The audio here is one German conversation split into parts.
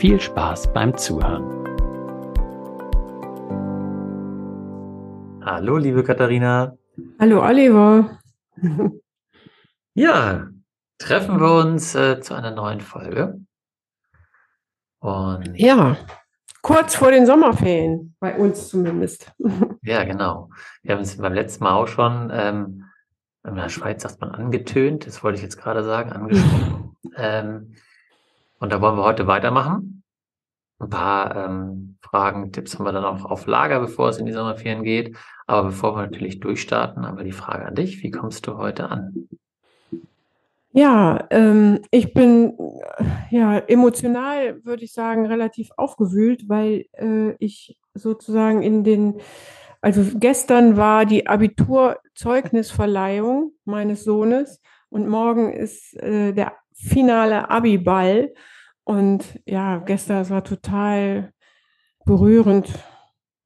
viel Spaß beim Zuhören. Hallo, liebe Katharina. Hallo, Oliver. ja, treffen wir uns äh, zu einer neuen Folge. Und ja, kurz vor den Sommerferien, bei uns zumindest. ja, genau. Wir haben es beim letzten Mal auch schon, ähm, in der Schweiz sagt man angetönt, das wollte ich jetzt gerade sagen, angesprochen. ähm, und da wollen wir heute weitermachen. Ein paar ähm, Fragen, Tipps haben wir dann auch auf Lager, bevor es in die Sommerferien geht. Aber bevor wir natürlich durchstarten, haben wir die Frage an dich. Wie kommst du heute an? Ja, ähm, ich bin ja emotional, würde ich sagen, relativ aufgewühlt, weil äh, ich sozusagen in den, also gestern war die Abiturzeugnisverleihung meines Sohnes und morgen ist äh, der finale Abi-Ball. Und ja, gestern, es war total berührend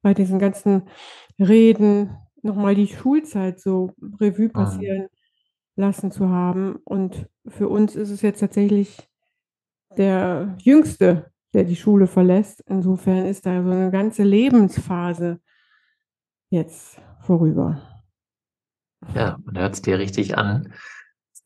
bei diesen ganzen Reden, nochmal die Schulzeit so Revue ah. passieren lassen zu haben. Und für uns ist es jetzt tatsächlich der Jüngste, der die Schule verlässt. Insofern ist da so eine ganze Lebensphase jetzt vorüber. Ja, man hört es dir richtig an.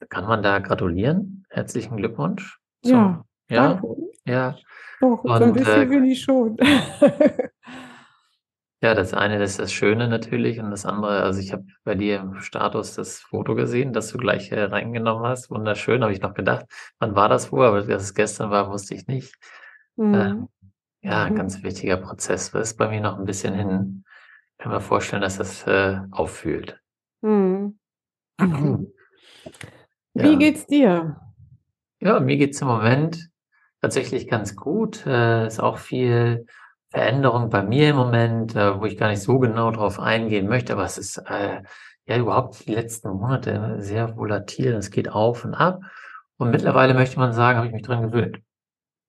Kann man da gratulieren? Herzlichen Glückwunsch. ja, ja, danke. ja. Doch, Und, so ein bisschen äh, bin ich schon. ja, das eine das ist das Schöne natürlich und das andere, also ich habe bei dir im Status das Foto gesehen, das du gleich äh, reingenommen hast. Wunderschön, habe ich noch gedacht. Wann war das wohl? Aber dass es gestern war, wusste ich nicht. Mhm. Ähm, ja, ein mhm. ganz wichtiger Prozess. Das ist bei mir noch ein bisschen hin. Ich kann mir vorstellen, dass das äh, auffühlt. Mhm. Wie ja. geht's dir? Ja, mir geht's im Moment tatsächlich ganz gut. Äh, ist auch viel Veränderung bei mir im Moment, äh, wo ich gar nicht so genau drauf eingehen möchte, aber es ist äh, ja überhaupt die letzten Monate sehr volatil. Es geht auf und ab. Und mittlerweile möchte man sagen, habe ich mich dran gewöhnt.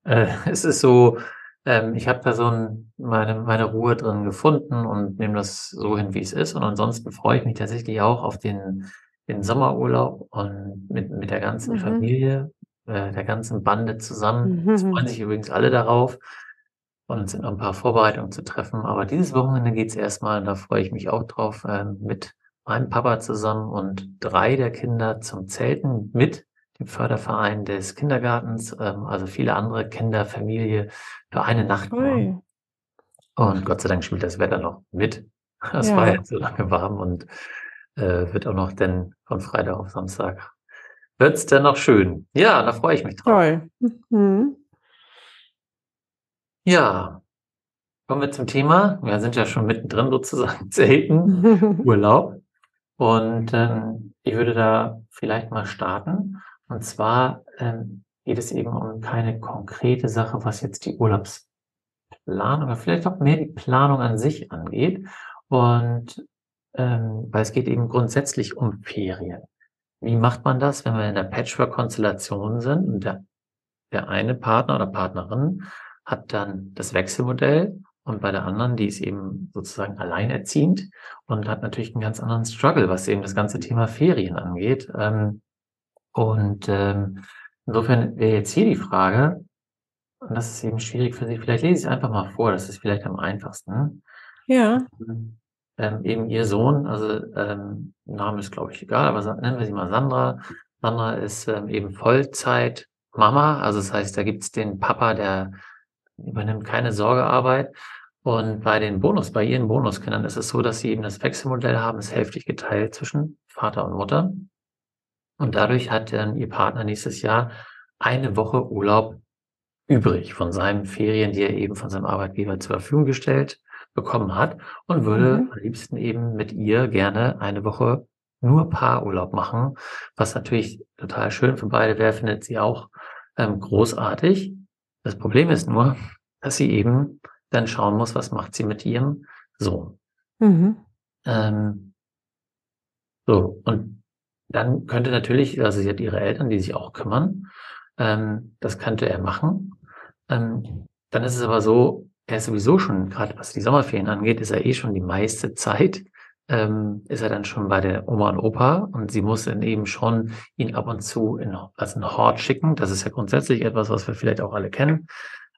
Äh, es ist so, ähm, ich habe da so ein, meine, meine Ruhe drin gefunden und nehme das so hin, wie es ist. Und ansonsten freue ich mich tatsächlich auch auf den den Sommerurlaub und mit, mit der ganzen mhm. Familie, äh, der ganzen Bande zusammen. Mhm. Es freuen sich übrigens alle darauf. Und sind noch ein paar Vorbereitungen zu treffen. Aber dieses Wochenende geht es erstmal, da freue ich mich auch drauf, äh, mit meinem Papa zusammen und drei der Kinder zum Zelten mit dem Förderverein des Kindergartens, ähm, also viele andere Kinder, Familie für eine Nacht. Ui. Und Gott sei Dank spielt das Wetter noch mit. Es ja. war jetzt so lange warm und äh, wird auch noch denn von Freitag auf Samstag. Wird es denn noch schön? Ja, da freue ich mich drauf. Toll. Mhm. Ja, kommen wir zum Thema. Wir sind ja schon mittendrin sozusagen, selten Urlaub. Und ähm, ich würde da vielleicht mal starten. Und zwar ähm, geht es eben um keine konkrete Sache, was jetzt die Urlaubsplanung oder vielleicht auch mehr die Planung an sich angeht. Und ähm, weil es geht eben grundsätzlich um Ferien. Wie macht man das, wenn wir in der Patchwork-Konstellation sind und der, der eine Partner oder Partnerin hat dann das Wechselmodell und bei der anderen, die ist eben sozusagen alleinerziehend und hat natürlich einen ganz anderen Struggle, was eben das ganze Thema Ferien angeht. Ähm, und ähm, insofern wäre jetzt hier die Frage, und das ist eben schwierig für Sie, vielleicht lese ich es einfach mal vor, das ist vielleicht am einfachsten. Ja. Ähm, eben ihr Sohn, also ähm, Name ist glaube ich egal, aber nennen wir sie mal Sandra. Sandra ist ähm, eben Vollzeit Mama, also das heißt, da gibt's den Papa, der übernimmt keine Sorgearbeit. Und bei den Bonus, bei ihren Bonuskindern ist es so, dass sie eben das Wechselmodell haben, ist hälftig geteilt zwischen Vater und Mutter. Und dadurch hat dann ihr Partner nächstes Jahr eine Woche Urlaub übrig von seinen Ferien, die er eben von seinem Arbeitgeber zur Verfügung gestellt bekommen hat und würde mhm. am liebsten eben mit ihr gerne eine Woche nur Paarurlaub machen, was natürlich total schön für beide wäre, findet sie auch ähm, großartig. Das Problem ist nur, dass sie eben dann schauen muss, was macht sie mit ihrem Sohn. Mhm. Ähm, so, und dann könnte natürlich, also sie hat ihre Eltern, die sich auch kümmern, ähm, das könnte er machen. Ähm, dann ist es aber so, er ist sowieso schon, gerade was die Sommerferien angeht, ist er eh schon die meiste Zeit, ähm, ist er dann schon bei der Oma und Opa und sie muss dann eben schon ihn ab und zu in, als einen Hort schicken. Das ist ja grundsätzlich etwas, was wir vielleicht auch alle kennen.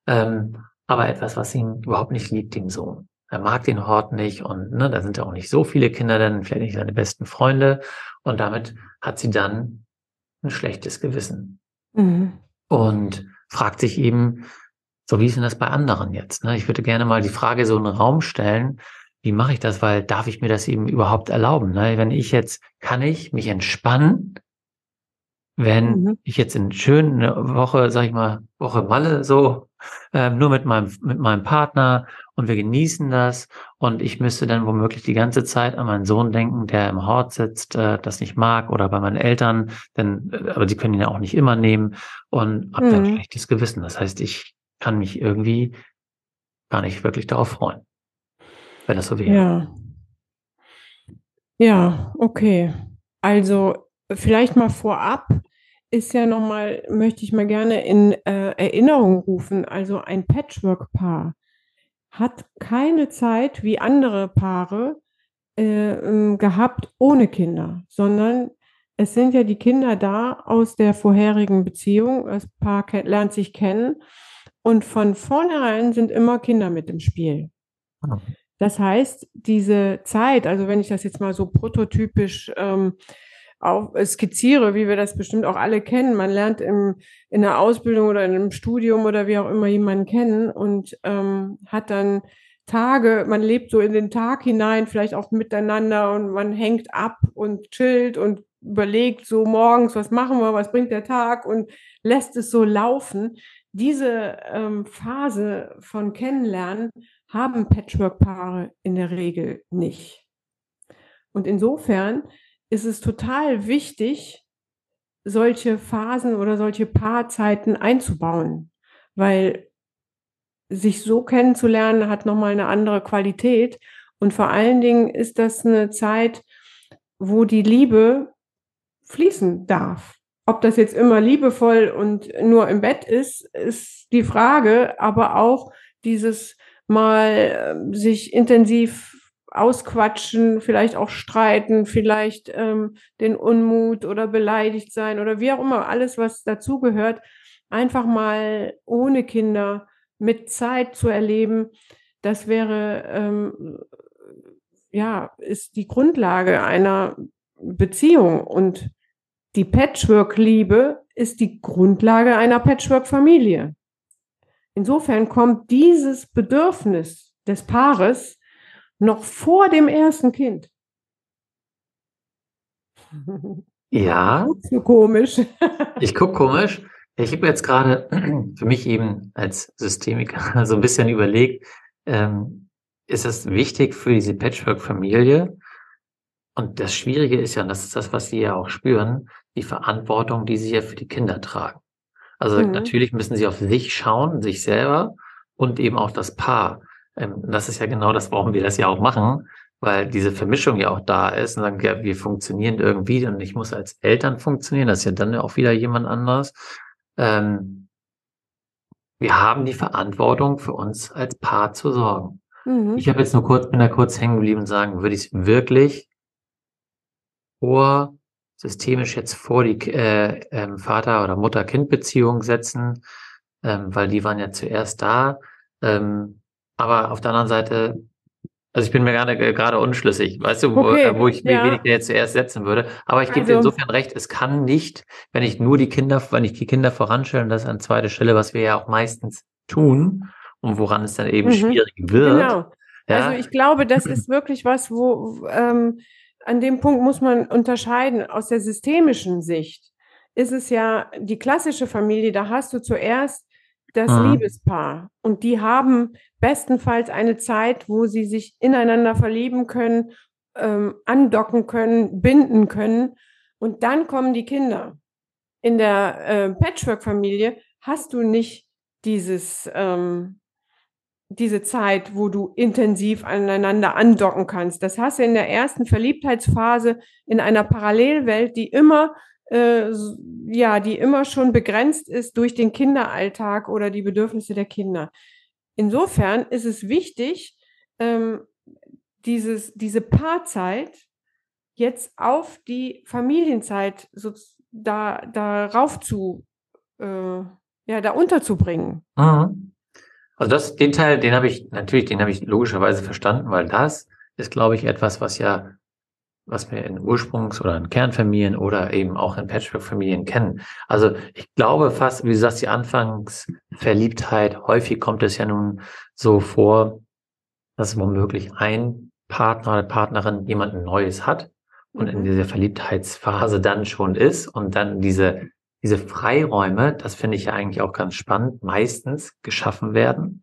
Ähm, aber etwas, was ihn überhaupt nicht liebt, dem Sohn. Er mag den Hort nicht und ne, da sind ja auch nicht so viele Kinder, dann vielleicht nicht seine besten Freunde. Und damit hat sie dann ein schlechtes Gewissen. Mhm. Und fragt sich eben, so wie ist denn das bei anderen jetzt? Ne? Ich würde gerne mal die Frage so in den Raum stellen, wie mache ich das? Weil darf ich mir das eben überhaupt erlauben? Ne? Wenn ich jetzt, kann ich mich entspannen, wenn mhm. ich jetzt in schöne Woche, sag ich mal, Woche Malle so, ähm, nur mit meinem, mit meinem Partner und wir genießen das und ich müsste dann womöglich die ganze Zeit an meinen Sohn denken, der im Hort sitzt, äh, das nicht mag oder bei meinen Eltern, denn, äh, aber die können ihn ja auch nicht immer nehmen und habe mhm. dann schlechtes Gewissen. Das heißt, ich kann mich irgendwie gar nicht wirklich darauf freuen, wenn das so wäre. Ja. Ja, okay. Also vielleicht mal vorab ist ja nochmal, möchte ich mal gerne in äh, Erinnerung rufen, also ein Patchwork-Paar hat keine Zeit wie andere Paare äh, ähm, gehabt ohne Kinder, sondern es sind ja die Kinder da aus der vorherigen Beziehung. Das Paar lernt sich kennen und von vornherein sind immer Kinder mit im Spiel. Ah. Das heißt, diese Zeit, also wenn ich das jetzt mal so prototypisch ähm, auch skizziere, wie wir das bestimmt auch alle kennen. Man lernt im, in der Ausbildung oder in einem Studium oder wie auch immer jemanden kennen und ähm, hat dann Tage, man lebt so in den Tag hinein, vielleicht auch miteinander und man hängt ab und chillt und überlegt so morgens, was machen wir, was bringt der Tag und lässt es so laufen. Diese ähm, Phase von Kennenlernen haben Patchwork-Paare in der Regel nicht. Und insofern ist es total wichtig, solche Phasen oder solche Paarzeiten einzubauen, weil sich so kennenzulernen hat nochmal eine andere Qualität. Und vor allen Dingen ist das eine Zeit, wo die Liebe fließen darf. Ob das jetzt immer liebevoll und nur im Bett ist, ist die Frage, aber auch dieses mal äh, sich intensiv ausquatschen, vielleicht auch streiten, vielleicht ähm, den Unmut oder beleidigt sein oder wie auch immer, alles, was dazugehört, einfach mal ohne Kinder mit Zeit zu erleben, das wäre, ähm, ja, ist die Grundlage einer Beziehung. Und die Patchwork-Liebe ist die Grundlage einer Patchwork-Familie. Insofern kommt dieses Bedürfnis des Paares noch vor dem ersten Kind. Ja. So komisch. Ich gucke komisch. Ich habe jetzt gerade für mich eben als Systemiker so ein bisschen überlegt, ähm, ist es wichtig für diese Patchwork-Familie? Und das Schwierige ist ja, und das ist das, was Sie ja auch spüren, die Verantwortung, die Sie ja für die Kinder tragen. Also mhm. natürlich müssen Sie auf sich schauen, sich selber und eben auch das Paar. Ähm, das ist ja genau das, warum wir das ja auch machen, weil diese Vermischung ja auch da ist und sagen, ja, wir funktionieren irgendwie und ich muss als Eltern funktionieren, das ist ja dann auch wieder jemand anderes. Ähm, wir haben die Verantwortung für uns als Paar zu sorgen. Mhm. Ich habe jetzt nur kurz, bin da kurz hängen geblieben und sagen, würde ich es wirklich vor, systemisch jetzt vor die äh, äh, Vater- oder Mutter-Kind-Beziehung setzen, ähm, weil die waren ja zuerst da. Ähm, aber auf der anderen Seite, also ich bin mir gerade, gerade unschlüssig, weißt du, wo, okay, äh, wo ich ja. wen ich jetzt zuerst setzen würde. Aber ich gebe also, dir insofern recht, es kann nicht, wenn ich nur die Kinder, wenn ich die Kinder voranstelle, und das an zweiter Stelle, was wir ja auch meistens tun, und woran es dann eben mhm. schwierig wird. Genau. Ja? Also ich glaube, das ist wirklich was, wo ähm, an dem Punkt muss man unterscheiden aus der systemischen Sicht. Ist es ja die klassische Familie, da hast du zuerst das mhm. Liebespaar und die haben bestenfalls eine Zeit, wo sie sich ineinander verlieben können, ähm, andocken können, binden können und dann kommen die Kinder. In der äh, Patchwork-Familie hast du nicht dieses ähm, diese Zeit, wo du intensiv aneinander andocken kannst. Das hast du in der ersten Verliebtheitsphase in einer Parallelwelt, die immer äh, ja, die immer schon begrenzt ist durch den Kinderalltag oder die Bedürfnisse der Kinder. Insofern ist es wichtig, ähm, dieses, diese Paarzeit jetzt auf die Familienzeit so, da, darauf zu, äh, ja, da unterzubringen. Mhm. Also das, den Teil, den habe ich, natürlich, den habe ich logischerweise verstanden, weil das ist, glaube ich, etwas, was ja, was wir in Ursprungs- oder in Kernfamilien oder eben auch in Patchwork-Familien kennen. Also ich glaube fast, wie du sagst, die Anfangsverliebtheit, häufig kommt es ja nun so vor, dass womöglich ein Partner oder Partnerin jemanden Neues hat und in mhm. dieser Verliebtheitsphase dann schon ist und dann diese diese Freiräume, das finde ich ja eigentlich auch ganz spannend, meistens geschaffen werden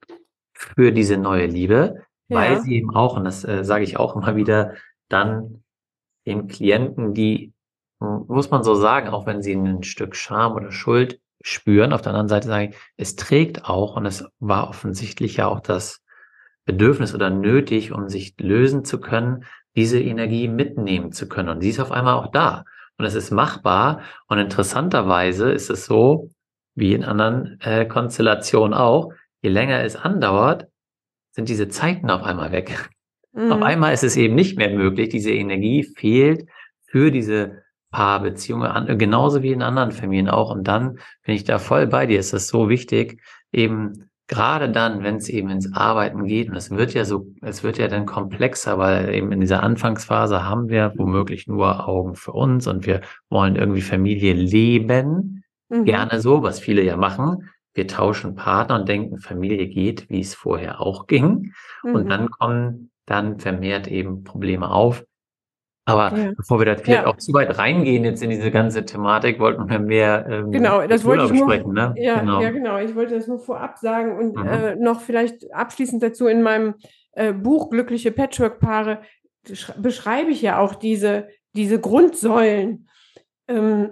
für diese neue Liebe, ja. weil sie eben auch, und das äh, sage ich auch immer wieder, dann den Klienten, die, muss man so sagen, auch wenn sie ein Stück Scham oder Schuld spüren, auf der anderen Seite sage ich, es trägt auch, und es war offensichtlich ja auch das Bedürfnis oder nötig, um sich lösen zu können, diese Energie mitnehmen zu können. Und sie ist auf einmal auch da und es ist machbar. Und interessanterweise ist es so, wie in anderen äh, Konstellationen auch, je länger es andauert, sind diese Zeiten auf einmal weg. Mhm. Auf einmal ist es eben nicht mehr möglich. Diese Energie fehlt für diese Paarbeziehungen, genauso wie in anderen Familien auch. Und dann bin ich da voll bei dir. Es ist so wichtig, eben gerade dann, wenn es eben ins Arbeiten geht, und es wird ja so, es wird ja dann komplexer, weil eben in dieser Anfangsphase haben wir womöglich nur Augen für uns und wir wollen irgendwie Familie leben. Mhm. Gerne so, was viele ja machen. Wir tauschen Partner und denken, Familie geht, wie es vorher auch ging. Mhm. Und dann kommen dann vermehrt eben Probleme auf, aber ja. bevor wir da vielleicht ja. auch zu weit reingehen jetzt in diese ganze Thematik, wollten wir mehr ähm, genau, das wollte ich. Nur, ne? ja, genau. ja, genau. Ich wollte das nur vorab sagen und mhm. äh, noch vielleicht abschließend dazu in meinem äh, Buch Glückliche Patchwork-Paare beschreibe ich ja auch diese, diese Grundsäulen. Ähm,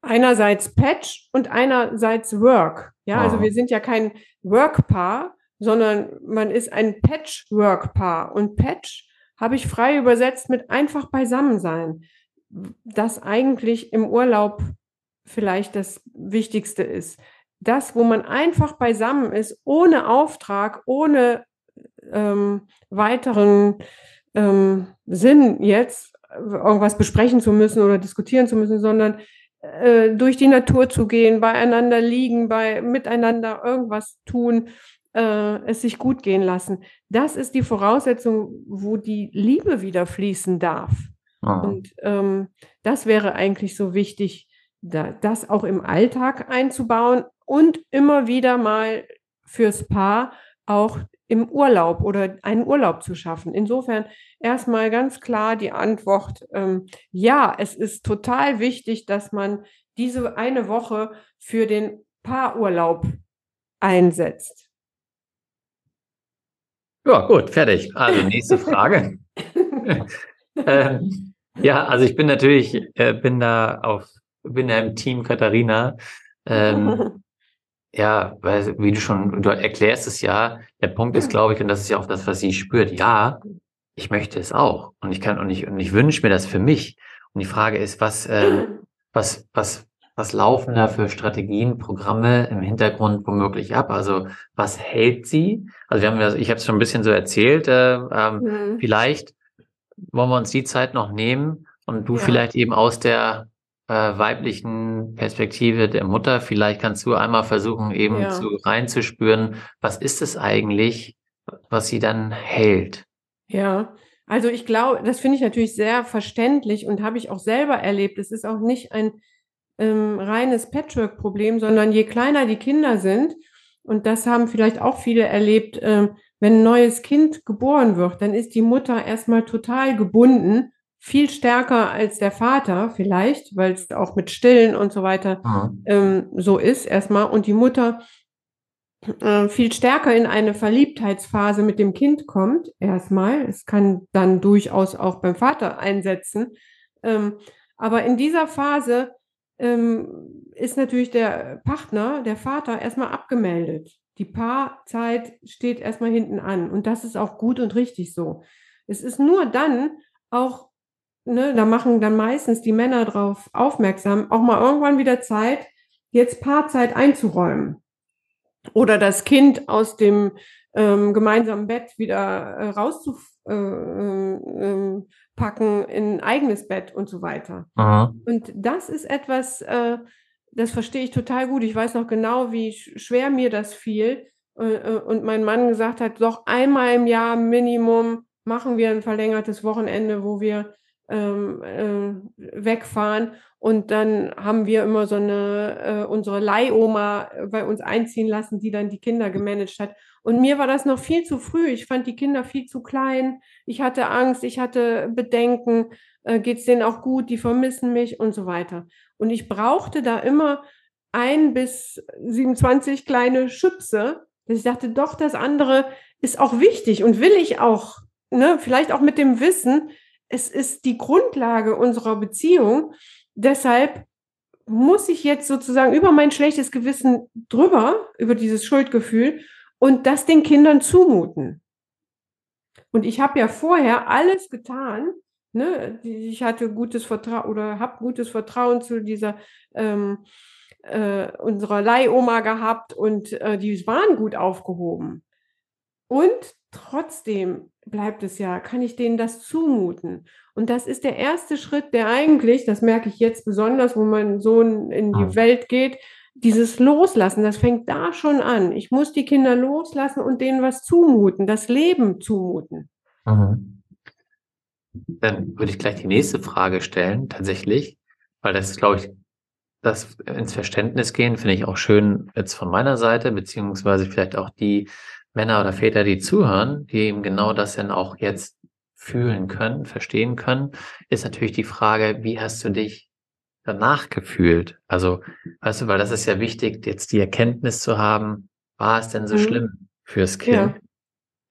einerseits Patch und einerseits Work. Ja, oh. also wir sind ja kein Work-Paar, sondern man ist ein Patchwork-Paar. Und Patch habe ich frei übersetzt mit einfach beisammen sein. Das eigentlich im Urlaub vielleicht das Wichtigste ist. Das, wo man einfach beisammen ist, ohne Auftrag, ohne ähm, weiteren ähm, Sinn jetzt irgendwas besprechen zu müssen oder diskutieren zu müssen, sondern äh, durch die Natur zu gehen, beieinander liegen, bei miteinander irgendwas tun äh, es sich gut gehen lassen. Das ist die Voraussetzung, wo die Liebe wieder fließen darf. Ah. Und ähm, das wäre eigentlich so wichtig, da, das auch im Alltag einzubauen und immer wieder mal fürs Paar auch im Urlaub oder einen Urlaub zu schaffen. Insofern erstmal ganz klar die Antwort, ähm, ja, es ist total wichtig, dass man diese eine Woche für den Paarurlaub einsetzt. Ja, gut, fertig. Also nächste Frage. ähm, ja, also ich bin natürlich, äh, bin da auf, bin da im Team Katharina. Ähm, ja, weil, wie du schon, du erklärst es ja, der Punkt ist, glaube ich, und das ist ja auch das, was sie spürt, ja, ich möchte es auch. Und ich kann, und ich, und ich wünsche mir das für mich. Und die Frage ist, was, äh, was, was, was laufen da für Strategien, Programme im Hintergrund womöglich ab? Also was hält sie? Also wir haben ja, ich habe es schon ein bisschen so erzählt, äh, ähm, mhm. vielleicht wollen wir uns die Zeit noch nehmen und du ja. vielleicht eben aus der äh, weiblichen Perspektive der Mutter, vielleicht kannst du einmal versuchen, eben ja. zu reinzuspüren, was ist es eigentlich, was sie dann hält? Ja, also ich glaube, das finde ich natürlich sehr verständlich und habe ich auch selber erlebt. Es ist auch nicht ein ähm, reines Patchwork-Problem, sondern je kleiner die Kinder sind, und das haben vielleicht auch viele erlebt, äh, wenn ein neues Kind geboren wird, dann ist die Mutter erstmal total gebunden, viel stärker als der Vater vielleicht, weil es auch mit Stillen und so weiter mhm. ähm, so ist erstmal. Und die Mutter äh, viel stärker in eine Verliebtheitsphase mit dem Kind kommt, erstmal. Es kann dann durchaus auch beim Vater einsetzen. Ähm, aber in dieser Phase ähm, ist natürlich der Partner, der Vater, erstmal abgemeldet. Die Paarzeit steht erstmal hinten an. Und das ist auch gut und richtig so. Es ist nur dann auch, ne, da machen dann meistens die Männer drauf aufmerksam, auch mal irgendwann wieder Zeit, jetzt Paarzeit einzuräumen. Oder das Kind aus dem ähm, gemeinsamen Bett wieder äh, rauszupacken äh, äh, in ein eigenes Bett und so weiter. Aha. Und das ist etwas, äh, das verstehe ich total gut. Ich weiß noch genau, wie schwer mir das fiel. Und mein Mann gesagt hat, doch einmal im Jahr Minimum machen wir ein verlängertes Wochenende, wo wir ähm, äh, wegfahren. Und dann haben wir immer so eine, äh, unsere Leihoma bei uns einziehen lassen, die dann die Kinder gemanagt hat. Und mir war das noch viel zu früh. Ich fand die Kinder viel zu klein. Ich hatte Angst, ich hatte Bedenken. Äh, Geht es denen auch gut? Die vermissen mich und so weiter. Und ich brauchte da immer ein bis 27 kleine Schüpse, dass ich dachte, doch, das andere ist auch wichtig und will ich auch, ne, vielleicht auch mit dem Wissen, es ist die Grundlage unserer Beziehung. Deshalb muss ich jetzt sozusagen über mein schlechtes Gewissen drüber, über dieses Schuldgefühl und das den Kindern zumuten. Und ich habe ja vorher alles getan, ne, ich hatte gutes Vertrauen oder habe gutes Vertrauen zu dieser ähm, äh, unserer Leihoma gehabt und äh, die waren gut aufgehoben. Und trotzdem bleibt es ja, kann ich denen das zumuten? Und das ist der erste Schritt, der eigentlich, das merke ich jetzt besonders, wo mein Sohn in die Welt geht, dieses Loslassen, das fängt da schon an. Ich muss die Kinder loslassen und denen was zumuten, das Leben zumuten. Mhm. Dann würde ich gleich die nächste Frage stellen, tatsächlich, weil das glaube ich, das ins Verständnis gehen, finde ich auch schön jetzt von meiner Seite, beziehungsweise vielleicht auch die Männer oder Väter, die zuhören, die eben genau das dann auch jetzt fühlen können, verstehen können, ist natürlich die Frage, wie hast du dich danach gefühlt? Also, weißt du, weil das ist ja wichtig, jetzt die Erkenntnis zu haben, war es denn so mhm. schlimm fürs Kind? Ja.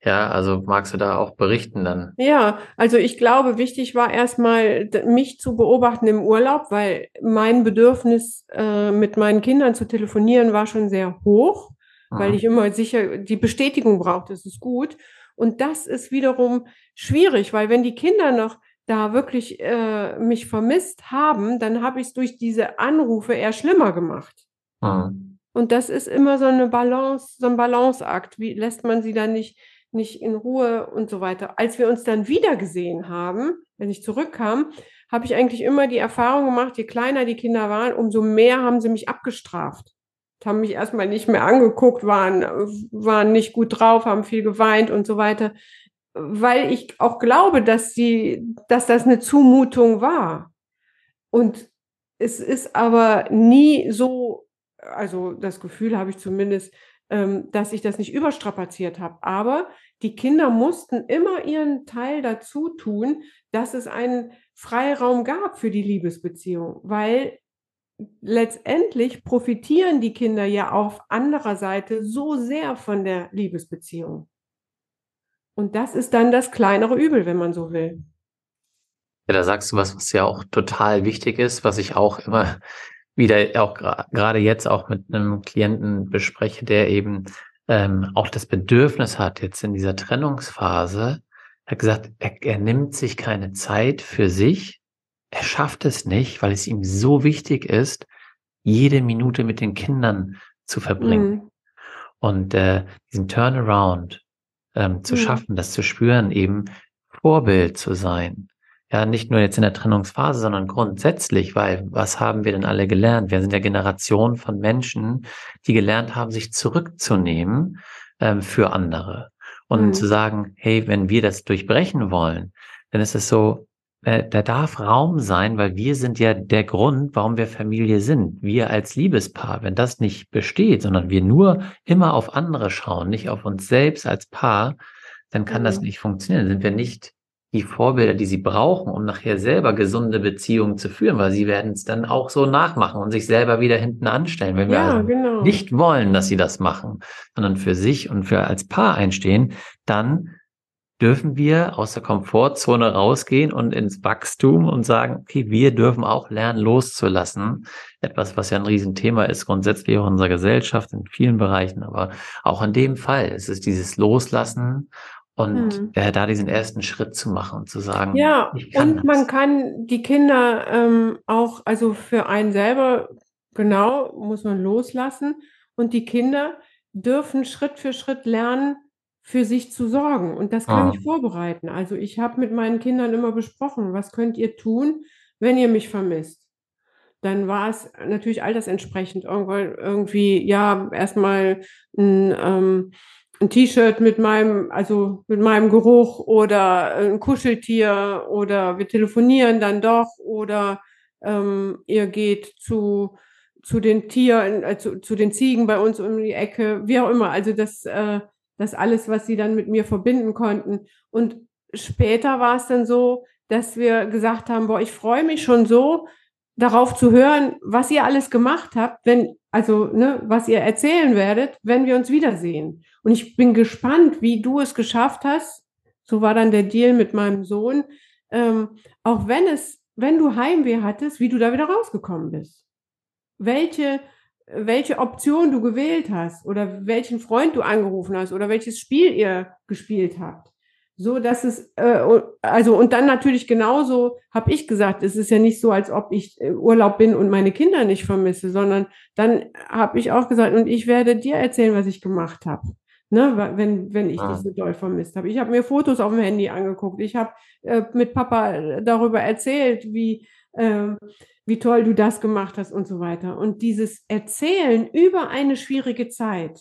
Ja, also magst du da auch berichten dann? Ja, also ich glaube, wichtig war erstmal, mich zu beobachten im Urlaub, weil mein Bedürfnis, äh, mit meinen Kindern zu telefonieren, war schon sehr hoch, mhm. weil ich immer sicher die Bestätigung brauchte, es ist gut. Und das ist wiederum schwierig, weil wenn die Kinder noch da wirklich äh, mich vermisst haben, dann habe ich es durch diese Anrufe eher schlimmer gemacht. Mhm. Und das ist immer so eine Balance, so ein Balanceakt. Wie lässt man sie dann nicht nicht in Ruhe und so weiter. Als wir uns dann wieder gesehen haben, wenn ich zurückkam, habe ich eigentlich immer die Erfahrung gemacht, je kleiner die Kinder waren, umso mehr haben sie mich abgestraft. Haben mich erstmal nicht mehr angeguckt, waren, waren nicht gut drauf, haben viel geweint und so weiter, weil ich auch glaube, dass sie, dass das eine Zumutung war. Und es ist aber nie so, also das Gefühl habe ich zumindest, ähm, dass ich das nicht überstrapaziert habe. Aber die Kinder mussten immer ihren Teil dazu tun, dass es einen Freiraum gab für die Liebesbeziehung, weil letztendlich profitieren die Kinder ja auf anderer Seite so sehr von der Liebesbeziehung. Und das ist dann das kleinere Übel, wenn man so will. Ja, da sagst du was, was ja auch total wichtig ist, was ich auch immer wieder auch gerade jetzt auch mit einem Klienten bespreche, der eben ähm, auch das Bedürfnis hat, jetzt in dieser Trennungsphase, er hat gesagt, er, er nimmt sich keine Zeit für sich, er schafft es nicht, weil es ihm so wichtig ist, jede Minute mit den Kindern zu verbringen. Mhm. Und äh, diesen Turnaround ähm, zu mhm. schaffen, das zu spüren, eben Vorbild zu sein ja nicht nur jetzt in der Trennungsphase, sondern grundsätzlich, weil was haben wir denn alle gelernt? Wir sind ja Generation von Menschen, die gelernt haben, sich zurückzunehmen ähm, für andere und mhm. zu sagen, hey, wenn wir das durchbrechen wollen, dann ist es so, äh, da darf Raum sein, weil wir sind ja der Grund, warum wir Familie sind. Wir als Liebespaar, wenn das nicht besteht, sondern wir nur immer auf andere schauen, nicht auf uns selbst als Paar, dann kann mhm. das nicht funktionieren. Sind wir nicht die Vorbilder, die sie brauchen, um nachher selber gesunde Beziehungen zu führen, weil sie werden es dann auch so nachmachen und sich selber wieder hinten anstellen. Wenn wir ja, also genau. nicht wollen, dass sie das machen, sondern für sich und für als Paar einstehen, dann dürfen wir aus der Komfortzone rausgehen und ins Wachstum und sagen, okay, wir dürfen auch lernen, loszulassen. Etwas, was ja ein Riesenthema ist, grundsätzlich auch in unserer Gesellschaft, in vielen Bereichen, aber auch in dem Fall. Es ist dieses Loslassen und hm. äh, da diesen ersten Schritt zu machen und zu sagen, ja, und das. man kann die Kinder ähm, auch, also für einen selber, genau, muss man loslassen. Und die Kinder dürfen Schritt für Schritt lernen, für sich zu sorgen. Und das kann ah. ich vorbereiten. Also ich habe mit meinen Kindern immer besprochen, was könnt ihr tun, wenn ihr mich vermisst? Dann war es natürlich altersentsprechend irgendwie, ja, erstmal ein, ähm, ein T-Shirt mit meinem, also mit meinem Geruch oder ein Kuscheltier oder wir telefonieren dann doch oder ähm, ihr geht zu, zu den Tieren, äh, zu, zu den Ziegen bei uns um die Ecke, wie auch immer. Also das, äh, das alles, was sie dann mit mir verbinden konnten. Und später war es dann so, dass wir gesagt haben, boah, ich freue mich schon so darauf zu hören, was ihr alles gemacht habt, wenn, also, ne, was ihr erzählen werdet, wenn wir uns wiedersehen. Und ich bin gespannt, wie du es geschafft hast. So war dann der Deal mit meinem Sohn. Ähm, auch wenn es, wenn du Heimweh hattest, wie du da wieder rausgekommen bist. Welche welche Option du gewählt hast oder welchen Freund du angerufen hast oder welches Spiel ihr gespielt habt. So dass es, äh, also und dann natürlich genauso habe ich gesagt, es ist ja nicht so, als ob ich Urlaub bin und meine Kinder nicht vermisse, sondern dann habe ich auch gesagt, und ich werde dir erzählen, was ich gemacht habe. Ne, wenn, wenn ich ah. dich so doll vermisst habe. Ich habe mir Fotos auf dem Handy angeguckt. Ich habe äh, mit Papa darüber erzählt, wie, äh, wie toll du das gemacht hast und so weiter. Und dieses Erzählen über eine schwierige Zeit,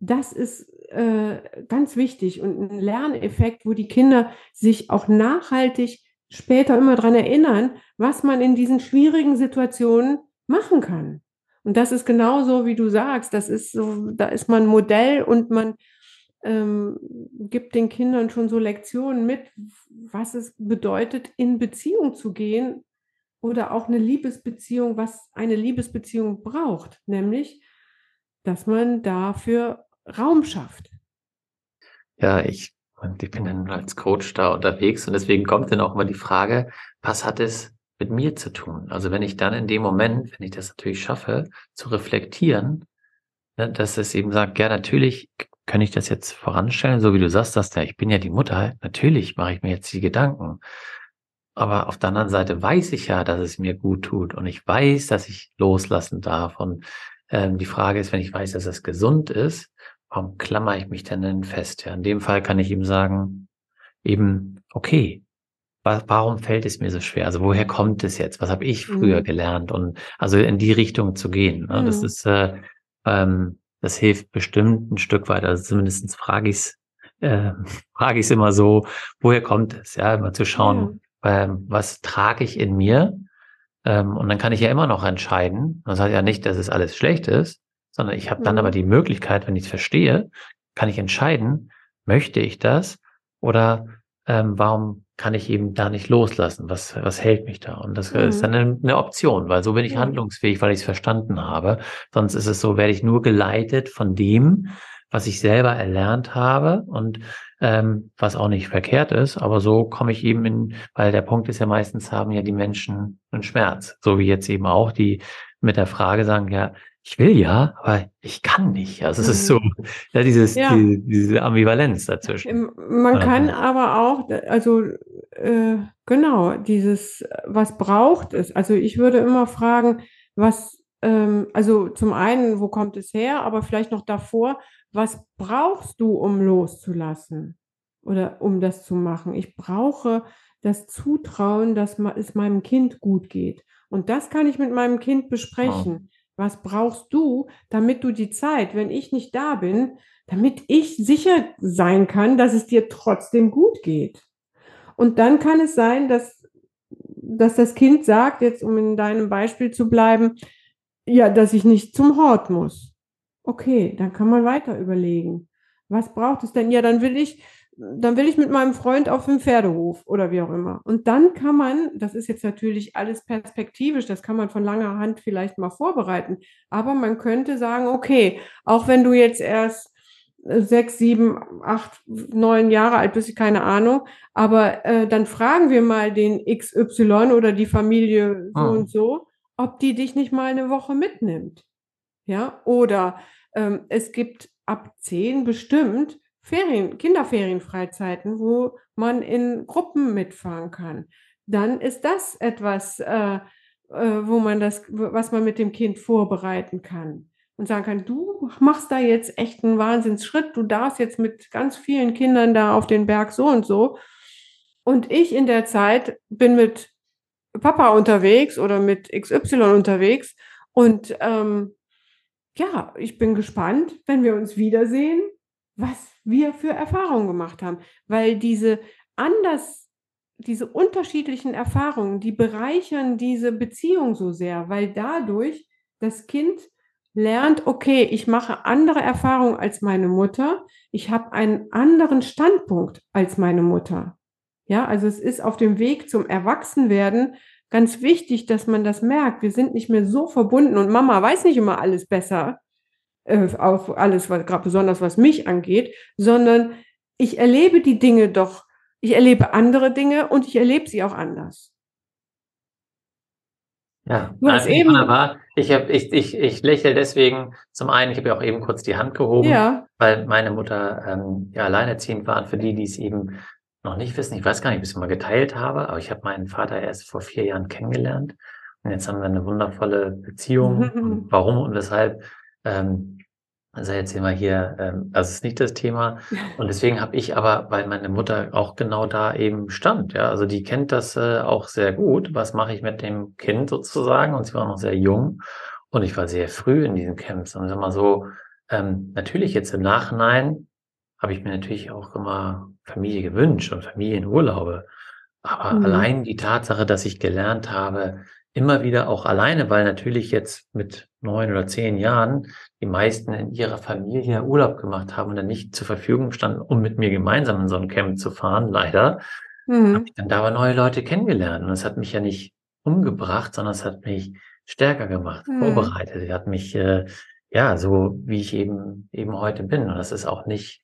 das ist äh, ganz wichtig und ein Lerneffekt, wo die Kinder sich auch nachhaltig später immer dran erinnern, was man in diesen schwierigen Situationen machen kann. Und das ist genauso, wie du sagst, das ist so, da ist man Modell und man ähm, gibt den Kindern schon so Lektionen mit, was es bedeutet, in Beziehung zu gehen oder auch eine Liebesbeziehung, was eine Liebesbeziehung braucht, nämlich, dass man dafür Raum schafft. Ja, ich, ich bin dann als Coach da unterwegs und deswegen kommt dann auch immer die Frage, was hat es mit mir zu tun? Also wenn ich dann in dem Moment, wenn ich das natürlich schaffe, zu reflektieren, ne, dass es eben sagt, ja, natürlich kann ich das jetzt voranstellen, so wie du sagst, dass ja, ich bin ja die Mutter, natürlich mache ich mir jetzt die Gedanken. Aber auf der anderen Seite weiß ich ja, dass es mir gut tut und ich weiß, dass ich loslassen darf. Und ähm, die Frage ist, wenn ich weiß, dass es gesund ist, warum klammer ich mich denn denn fest? Ja, in dem Fall kann ich ihm sagen, eben, okay, wa warum fällt es mir so schwer? Also woher kommt es jetzt? Was habe ich früher mhm. gelernt? Und also in die Richtung zu gehen. Ne? Mhm. Das ist, äh, ähm, das hilft bestimmt ein Stück weit. Also zumindest frage ich es, äh, frage ich es immer so, woher kommt es? Ja, immer zu schauen, ja ähm, was trage ich in mir? Ähm, und dann kann ich ja immer noch entscheiden. Das heißt ja nicht, dass es alles schlecht ist, sondern ich habe dann mhm. aber die Möglichkeit, wenn ich es verstehe, kann ich entscheiden, möchte ich das oder ähm, warum kann ich eben da nicht loslassen? Was, was hält mich da? Und das mhm. ist dann eine, eine, Option, weil so bin ich mhm. handlungsfähig, weil ich es verstanden habe. Sonst ist es so, werde ich nur geleitet von dem, was ich selber erlernt habe und ähm, was auch nicht verkehrt ist, aber so komme ich eben in, weil der Punkt ist ja meistens haben ja die Menschen einen Schmerz, so wie jetzt eben auch die mit der Frage sagen, ja, ich will ja, aber ich kann nicht. Also es ist so, mhm. ja, dieses, ja. Die, diese Ambivalenz dazwischen. Man kann aber auch, also äh, genau, dieses, was braucht es? Also ich würde immer fragen, was, ähm, also zum einen, wo kommt es her, aber vielleicht noch davor, was brauchst du, um loszulassen oder um das zu machen? Ich brauche das Zutrauen, dass es meinem Kind gut geht. Und das kann ich mit meinem Kind besprechen. Was brauchst du, damit du die Zeit, wenn ich nicht da bin, damit ich sicher sein kann, dass es dir trotzdem gut geht? Und dann kann es sein, dass dass das Kind sagt, jetzt um in deinem Beispiel zu bleiben, ja, dass ich nicht zum Hort muss. Okay, dann kann man weiter überlegen. Was braucht es denn? Ja, dann will ich, dann will ich mit meinem Freund auf den Pferdehof oder wie auch immer. Und dann kann man, das ist jetzt natürlich alles perspektivisch, das kann man von langer Hand vielleicht mal vorbereiten, aber man könnte sagen, okay, auch wenn du jetzt erst sechs, sieben, acht, neun Jahre alt bist, keine Ahnung. Aber äh, dann fragen wir mal den XY oder die Familie so ah. und so, ob die dich nicht mal eine Woche mitnimmt. Ja, oder ähm, es gibt ab zehn bestimmt Ferien, Kinderferienfreizeiten, wo man in Gruppen mitfahren kann. Dann ist das etwas, äh, äh, wo man das, was man mit dem Kind vorbereiten kann und sagen kann, du machst da jetzt echt einen Wahnsinnsschritt, du darfst jetzt mit ganz vielen Kindern da auf den Berg so und so. Und ich in der Zeit bin mit Papa unterwegs oder mit XY unterwegs. Und ähm, ja, ich bin gespannt, wenn wir uns wiedersehen, was wir für Erfahrungen gemacht haben, weil diese anders, diese unterschiedlichen Erfahrungen, die bereichern diese Beziehung so sehr, weil dadurch das Kind lernt, okay, ich mache andere Erfahrungen als meine Mutter, ich habe einen anderen Standpunkt als meine Mutter. Ja, also es ist auf dem Weg zum Erwachsenwerden ganz wichtig, dass man das merkt. Wir sind nicht mehr so verbunden und Mama weiß nicht immer alles besser, äh, auch alles, was gerade besonders was mich angeht, sondern ich erlebe die Dinge doch, ich erlebe andere Dinge und ich erlebe sie auch anders. Ja, du hast eben wunderbar. Ich, hab, ich, ich, ich lächle deswegen. Zum einen, ich habe ja auch eben kurz die Hand gehoben, ja. weil meine Mutter ähm, ja alleinerziehend war. Und für die, die es eben noch nicht wissen, ich weiß gar nicht, ob ich es mal geteilt habe, aber ich habe meinen Vater erst vor vier Jahren kennengelernt. Und jetzt haben wir eine wundervolle Beziehung. und warum und weshalb ähm, also jetzt immer hier, ähm, also ist nicht das Thema. Und deswegen habe ich aber, weil meine Mutter auch genau da eben stand, ja, also die kennt das äh, auch sehr gut. Was mache ich mit dem Kind sozusagen? Und sie war noch sehr jung und ich war sehr früh in diesen Camps. Und sag mal so, ähm, natürlich jetzt im Nachhinein habe ich mir natürlich auch immer Familie gewünscht und Familienurlaube. Aber mhm. allein die Tatsache, dass ich gelernt habe, immer wieder auch alleine, weil natürlich jetzt mit neun oder zehn Jahren die meisten in ihrer Familie Urlaub gemacht haben und dann nicht zur Verfügung standen, um mit mir gemeinsam in so ein Camp zu fahren, leider, mhm. habe ich dann da aber neue Leute kennengelernt. Und es hat mich ja nicht umgebracht, sondern es hat mich stärker gemacht, mhm. vorbereitet. Es hat mich, äh, ja, so wie ich eben, eben heute bin. Und das ist auch nicht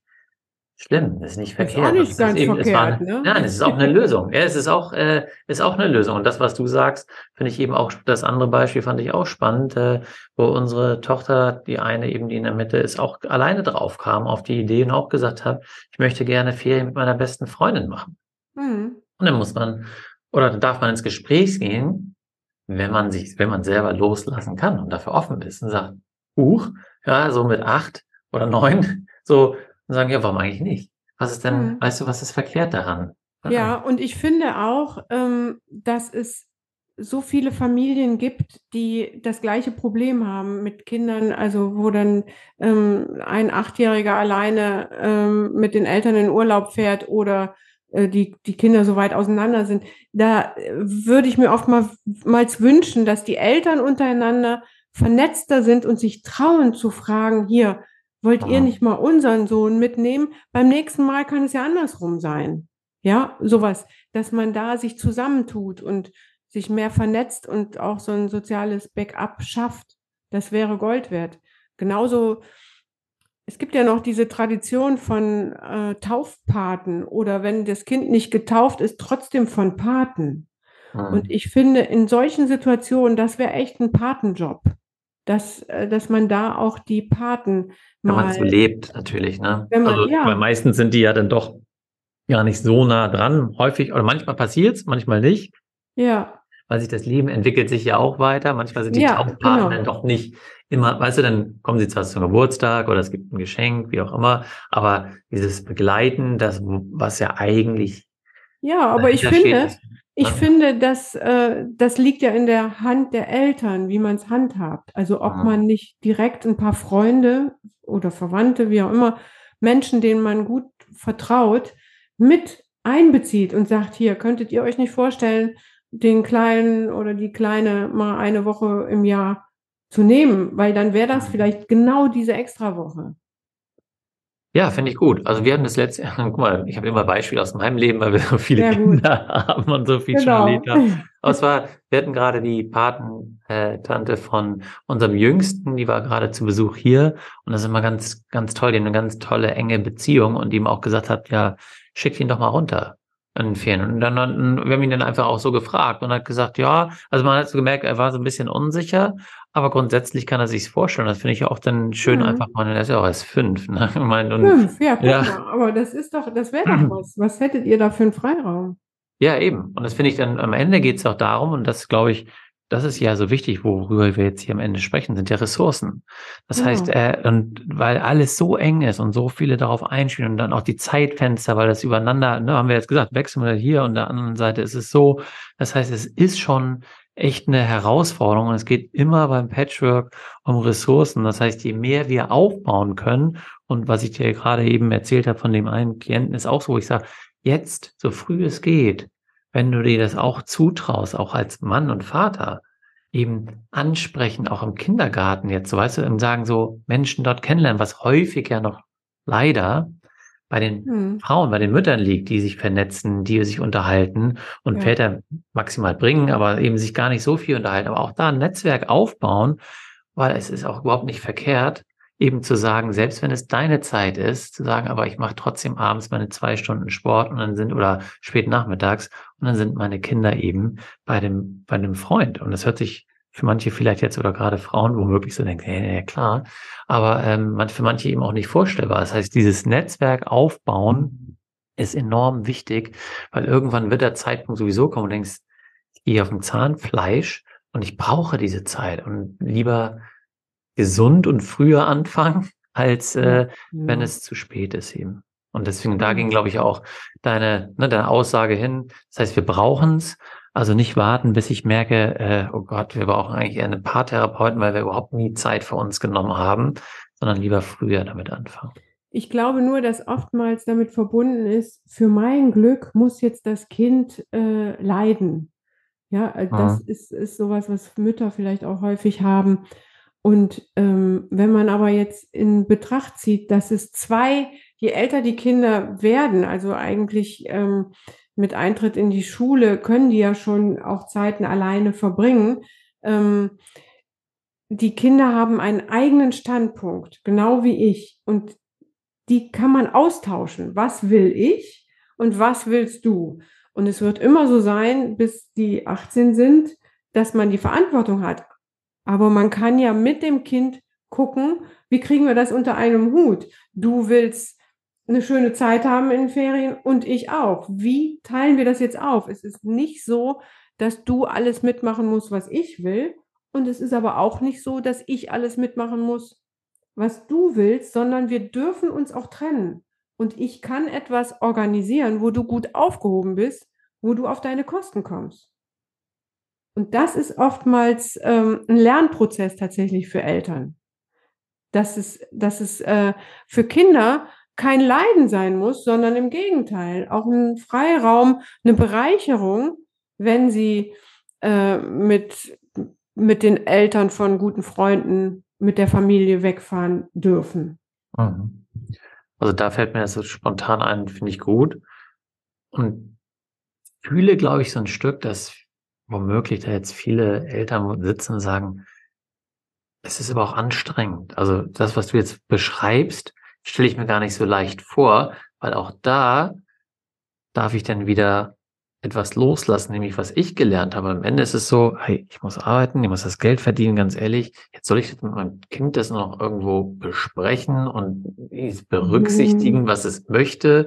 schlimm, das ist nicht verkehrt. Ist auch nicht ganz eben, verkehrt, eine, ne? Nein, es ist auch eine Lösung. Ja, es ist auch, äh, ist auch eine Lösung. Und das, was du sagst, finde ich eben auch, das andere Beispiel fand ich auch spannend, äh, wo unsere Tochter, die eine eben, die in der Mitte ist, auch alleine drauf kam auf die Idee und auch gesagt hat, ich möchte gerne Ferien mit meiner besten Freundin machen. Mhm. Und dann muss man, oder dann darf man ins Gespräch gehen, wenn man sich, wenn man selber loslassen kann und dafür offen ist und sagt, Huch, ja, so mit acht oder neun, so, und sagen, ja, warum eigentlich nicht? Was ist denn, mhm. weißt du, was ist verkehrt daran? Ja, und ich finde auch, ähm, dass es so viele Familien gibt, die das gleiche Problem haben mit Kindern, also wo dann ähm, ein Achtjähriger alleine ähm, mit den Eltern in Urlaub fährt oder äh, die, die Kinder so weit auseinander sind. Da äh, würde ich mir oftmals wünschen, dass die Eltern untereinander vernetzter sind und sich trauen zu fragen, hier, Wollt ihr nicht mal unseren Sohn mitnehmen? Beim nächsten Mal kann es ja andersrum sein. Ja, sowas, dass man da sich zusammentut und sich mehr vernetzt und auch so ein soziales Backup schafft. Das wäre Gold wert. Genauso, es gibt ja noch diese Tradition von äh, Taufpaten oder wenn das Kind nicht getauft ist, trotzdem von Paten. Mhm. Und ich finde, in solchen Situationen, das wäre echt ein Patenjob dass, äh, dass man da auch die Paten Wenn man so lebt, natürlich, ne? Man, also, ja. weil meistens sind die ja dann doch gar nicht so nah dran, häufig, oder manchmal passiert es, manchmal nicht. Ja. Weil sich das Leben entwickelt sich ja auch weiter. Manchmal sind die ja, Taufpaten genau. dann doch nicht immer, weißt du, dann kommen sie zwar zum Geburtstag oder es gibt ein Geschenk, wie auch immer, aber dieses Begleiten, das, was ja eigentlich. Ja, aber ich finde, steht, ich ja. finde, dass, äh, das liegt ja in der Hand der Eltern, wie man es handhabt. Also ob ja. man nicht direkt ein paar Freunde oder Verwandte, wie auch immer, Menschen, denen man gut vertraut, mit einbezieht und sagt, hier, könntet ihr euch nicht vorstellen, den Kleinen oder die Kleine mal eine Woche im Jahr zu nehmen, weil dann wäre das vielleicht genau diese Extrawoche. Ja, finde ich gut. Also wir haben das letzte, guck mal, ich habe immer Beispiele aus meinem Leben, weil wir so viele Sehr gut. Kinder haben und so viel schon Genau. erlebt haben. Aber es war, wir hatten gerade die Patentante von unserem Jüngsten, die war gerade zu Besuch hier und das ist immer ganz, ganz toll, die haben eine ganz tolle, enge Beziehung und die ihm auch gesagt hat, ja, schickt ihn doch mal runter in den Ferien. Und dann, dann, wir haben ihn dann einfach auch so gefragt und hat gesagt, ja, also man hat so gemerkt, er war so ein bisschen unsicher, aber grundsätzlich kann er sich's vorstellen. Das finde ich auch dann schön, Mhm. einfach mal, er ist ja auch erst fünf, ne? Ich meine, und Fünf, ja, guck Ja. mal. Aber das ist doch, das wäre doch was. Was hättet ihr da für einen Freiraum? Ja, eben. Und das finde ich dann, am Ende geht es auch darum, und das glaube ich, das ist ja so wichtig, worüber wir jetzt hier am Ende sprechen, sind ja Ressourcen. Das Ja. heißt, äh, und weil alles so eng ist und so viele darauf einspielen und dann auch die Zeitfenster, weil das übereinander, ne, haben wir jetzt gesagt, wechseln wir hier und der anderen Seite ist es so. Das heißt, es ist schon echt eine Herausforderung und es geht immer beim Patchwork um Ressourcen. Das heißt, je mehr wir aufbauen können und was ich dir gerade eben erzählt habe von dem einen Klienten ist auch so, wo ich sage, jetzt, so früh es geht, wenn du dir das auch zutraust, auch als Mann und Vater, eben ansprechen, auch im Kindergarten jetzt, so weißt du, und sagen so, Menschen dort kennenlernen, was häufig ja noch leider bei den Hm. Frauen, bei den Müttern liegt, die sich vernetzen, die sich unterhalten und Ja. Väter maximal bringen, aber eben sich gar nicht so viel unterhalten, aber auch da ein Netzwerk aufbauen, weil es ist auch überhaupt nicht verkehrt, eben zu sagen, selbst wenn es deine Zeit ist, zu sagen, aber ich mache trotzdem abends meine zwei Stunden Sport und dann sind oder spät nachmittags und dann sind meine Kinder eben bei dem bei dem Freund und das hört sich für manche vielleicht jetzt oder gerade Frauen womöglich so denken, ja, ja klar, aber ähm, für manche eben auch nicht vorstellbar. Das heißt, dieses Netzwerk aufbauen ist enorm wichtig, weil irgendwann wird der Zeitpunkt sowieso kommen und denkst, ich gehe auf dem Zahnfleisch und ich brauche diese Zeit und lieber gesund und früher anfangen, als äh, wenn Ja. es zu spät ist eben. Und deswegen, da ging, glaube ich, auch deine, ne, deine Aussage hin. Das heißt, wir brauchen es. Also nicht warten, bis ich merke, äh, oh Gott, wir brauchen eigentlich eher einen Paartherapeuten, weil wir überhaupt nie Zeit für uns genommen haben, sondern lieber früher damit anfangen. Ich glaube nur, dass oftmals damit verbunden ist, für mein Glück muss jetzt das Kind äh, leiden. Ja, äh, das ist, ist sowas, was Mütter vielleicht auch häufig haben. Und ähm, wenn man aber jetzt in Betracht zieht, dass es zwei, je älter die Kinder werden, also eigentlich ähm, mit Eintritt in die Schule, können die ja schon auch Zeiten alleine verbringen. Ähm, die Kinder haben einen eigenen Standpunkt, genau wie ich. Und die kann man austauschen. Was will ich und was willst du? Und es wird immer so sein, bis die 18 sind, dass man die Verantwortung hat. Aber man kann ja mit dem Kind gucken, wie kriegen wir das unter einem Hut? Du willst eine schöne Zeit haben in den Ferien und ich auch. Wie teilen wir das jetzt auf? Es ist nicht so, dass du alles mitmachen musst, was ich will. Und es ist aber auch nicht so, dass ich alles mitmachen muss, was du willst, sondern wir dürfen uns auch trennen. Und ich kann etwas organisieren, wo du gut aufgehoben bist, wo du auf deine Kosten kommst. Und das ist oftmals ähm, ein Lernprozess tatsächlich für Eltern. Dass es, dass es äh, für Kinder kein Leiden sein muss, sondern im Gegenteil, auch ein Freiraum, eine Bereicherung, wenn sie äh, mit, mit den Eltern von guten Freunden, mit der Familie wegfahren dürfen. Mhm. Also da fällt mir das so spontan ein, finde ich gut. Und fühle, glaube ich, so ein Stück, dass womöglich da jetzt viele Eltern sitzen und sagen, es ist aber auch anstrengend. Also das, was du jetzt beschreibst, stelle ich mir gar nicht so leicht vor, weil auch da darf ich dann wieder etwas loslassen, nämlich was ich gelernt habe. Am Ende ist es so, hey, ich muss arbeiten, ich muss das Geld verdienen, ganz ehrlich. Jetzt soll ich mit meinem Kind das noch irgendwo besprechen und berücksichtigen, Mhm. was es möchte.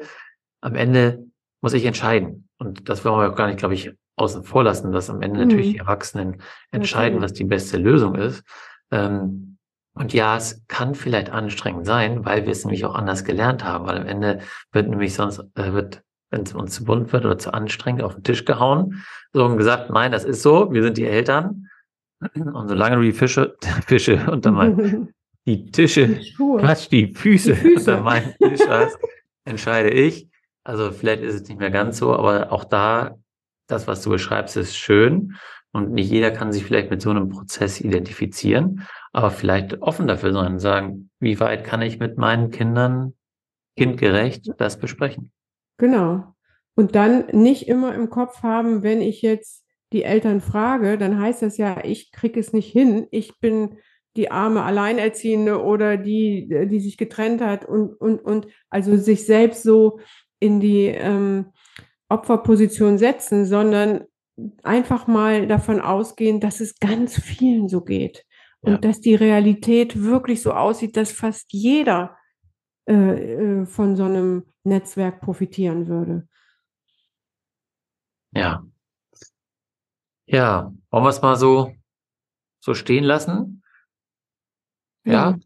Am Ende muss ich entscheiden. Und das wollen wir auch gar nicht, glaube ich, außen vor lassen, dass am Ende natürlich Mhm. die Erwachsenen entscheiden, Natürlich. was die beste Lösung ist. Ähm, und ja, es kann vielleicht anstrengend sein, weil wir es nämlich auch anders gelernt haben, weil am Ende wird nämlich sonst, äh, wird, wenn es uns zu bunt wird oder zu anstrengend, auf den Tisch gehauen, so und gesagt, nein, das ist so, wir sind die Eltern. Und solange du die Fische, Fische unter meinen, die Tische, Die. Quatsch, die Füße, Die Füße. unter meinen Tisch hast, entscheide ich. Also vielleicht ist es nicht mehr ganz so, aber auch da das, was du beschreibst, ist schön und nicht jeder kann sich vielleicht mit so einem Prozess identifizieren, aber vielleicht offen dafür sein und sagen, wie weit kann ich mit meinen Kindern kindgerecht das besprechen? Genau. Und dann nicht immer im Kopf haben, wenn ich jetzt die Eltern frage, dann heißt das ja, ich kriege es nicht hin, ich bin die arme Alleinerziehende oder die, die sich getrennt hat und, und, und also sich selbst so in die ähm, Opferposition setzen, sondern einfach mal davon ausgehen, dass es ganz vielen so geht und ja. dass die Realität wirklich so aussieht, dass fast jeder äh, äh, von so einem Netzwerk profitieren würde. Ja. Ja, wollen wir es mal so, so stehen lassen? Ja. ja.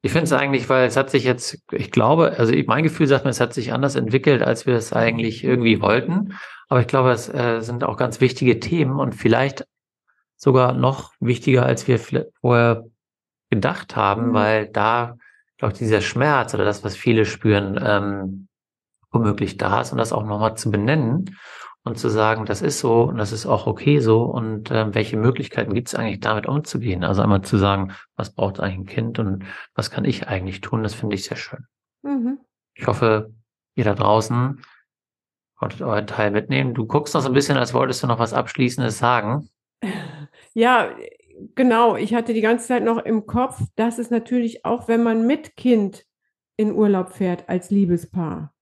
Ich finde es eigentlich, weil es hat sich jetzt, ich glaube, also mein Gefühl sagt mir, es hat sich anders entwickelt, als wir es eigentlich irgendwie wollten. Aber ich glaube, es äh, sind auch ganz wichtige Themen und vielleicht sogar noch wichtiger, als wir vorher gedacht haben, mhm. weil da, glaube ich, dieser Schmerz oder das, was viele spüren, ähm, womöglich da ist und das auch nochmal zu benennen und zu sagen, das ist so und das ist auch okay so und äh, welche Möglichkeiten gibt es eigentlich damit umzugehen? Also einmal zu sagen, was braucht eigentlich ein Kind und was kann ich eigentlich tun, das finde ich sehr schön. Mhm. Ich hoffe, ihr da draußen konntet euren Teil mitnehmen. Du guckst noch so ein bisschen, als wolltest du noch was Abschließendes sagen. Ja, genau. Ich hatte die ganze Zeit noch im Kopf, dass es natürlich auch, wenn man mit Kind in Urlaub fährt als Liebespaar,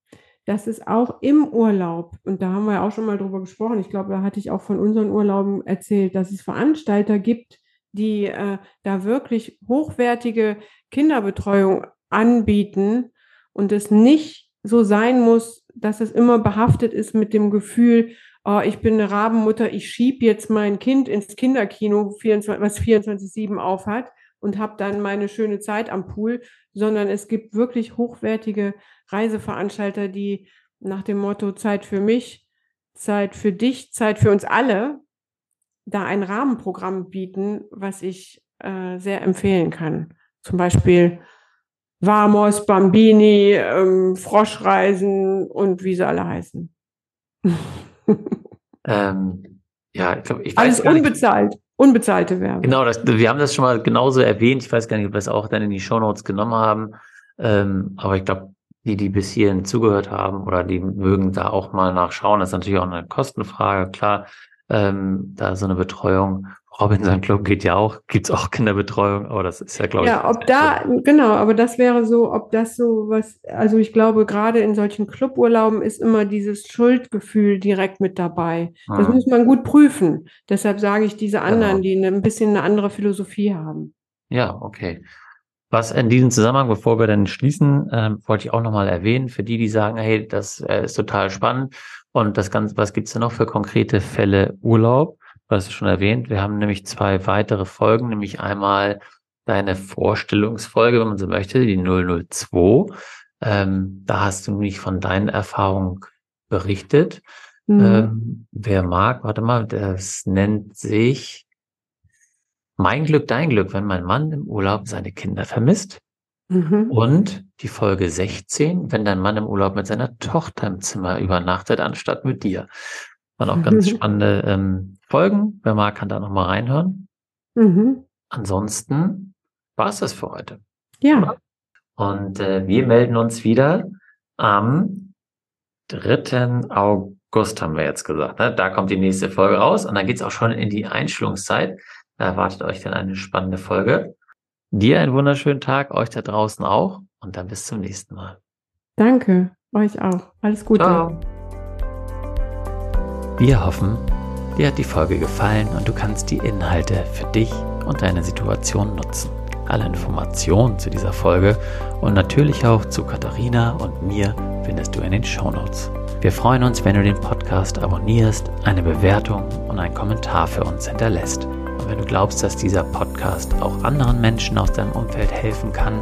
dass es auch im Urlaub, und da haben wir ja auch schon mal drüber gesprochen, ich glaube, da hatte ich auch von unseren Urlauben erzählt, dass es Veranstalter gibt, die äh, da wirklich hochwertige Kinderbetreuung anbieten und es nicht so sein muss, dass es immer behaftet ist mit dem Gefühl, oh, ich bin eine Rabenmutter, ich schieb jetzt mein Kind ins Kinderkino, 24, was 24-7 aufhat und habe dann meine schöne Zeit am Pool, sondern es gibt wirklich hochwertige Reiseveranstalter, die nach dem Motto Zeit für mich, Zeit für dich, Zeit für uns alle, da ein Rahmenprogramm bieten, was ich äh, sehr empfehlen kann. Zum Beispiel Vamos, Bambini, ähm, Froschreisen und wie sie alle heißen. ähm, ja, ich glaube, ich weiß Alles unbezahlt. Unbezahlte Werbung. Genau, das, wir haben das schon mal genauso erwähnt. Ich weiß gar nicht, ob wir es auch dann in die Shownotes genommen haben. Ähm, aber ich glaube, die, die bis hierhin zugehört haben oder die mögen da auch mal nachschauen. Das ist natürlich auch eine Kostenfrage. Klar, ähm, da so eine Betreuung Robinson Club geht ja auch, gibt's auch Kinderbetreuung, aber das ist ja, glaube ja, ich. Ja, ob da, so. genau, aber das wäre so, ob das so was, also ich glaube, gerade in solchen Cluburlauben ist immer dieses Schuldgefühl direkt mit dabei. Das hm. muss man gut prüfen. Deshalb sage ich diese anderen, genau. die ein bisschen eine andere Philosophie haben. Ja, okay. Was in diesem Zusammenhang, bevor wir dann schließen, ähm, wollte ich auch nochmal erwähnen, für die, die sagen, hey, das äh, ist total spannend und das Ganze, was gibt's denn noch für konkrete Fälle Urlaub? Du hast es schon erwähnt, wir haben nämlich zwei weitere Folgen, nämlich einmal deine Vorstellungsfolge, wenn man so möchte, die 002. Ähm, da hast du nämlich von deinen Erfahrungen berichtet. Mhm. Ähm, wer mag, warte mal, das nennt sich Mein Glück, dein Glück, wenn mein Mann im Urlaub seine Kinder vermisst. Mhm. Und die Folge 16, wenn dein Mann im Urlaub mit seiner Tochter im Zimmer übernachtet, anstatt mit dir. Waren auch ganz spannende ähm, Folgen. Wer mag, kann da nochmal reinhören. Mhm. Ansonsten war es das für heute. Ja. Und äh, wir melden uns wieder am 3. August, haben wir jetzt gesagt. Ne? Da kommt die nächste Folge raus und dann geht es auch schon in die Einschulungszeit. Da erwartet euch dann eine spannende Folge. Dir einen wunderschönen Tag, euch da draußen auch und dann bis zum nächsten Mal. Danke, euch auch. Alles Gute. Ciao. Wir hoffen, dir hat die Folge gefallen und du kannst die Inhalte für dich und deine Situation nutzen. Alle Informationen zu dieser Folge und natürlich auch zu Katharina und mir findest du in den Show Notes. Wir freuen uns, wenn du den Podcast abonnierst, eine Bewertung und einen Kommentar für uns hinterlässt. Wenn du glaubst, dass dieser Podcast auch anderen Menschen aus deinem Umfeld helfen kann,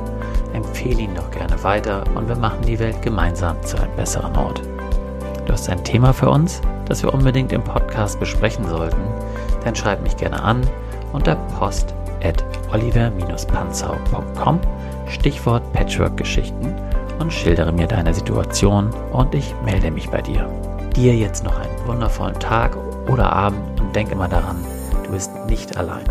empfehle ihn doch gerne weiter und wir machen die Welt gemeinsam zu einem besseren Ort. Du hast ein Thema für uns? das wir unbedingt im Podcast besprechen sollten, dann schreib mich gerne an unter post at oliver-panzau.com Stichwort Patchwork-Geschichten und schildere mir deine Situation und ich melde mich bei dir. Dir jetzt noch einen wundervollen Tag oder Abend und denk immer daran, du bist nicht allein.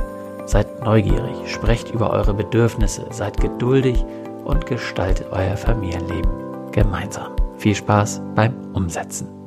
Seid neugierig, sprecht über eure Bedürfnisse, seid geduldig und gestaltet euer Familienleben gemeinsam. Viel Spaß beim Umsetzen.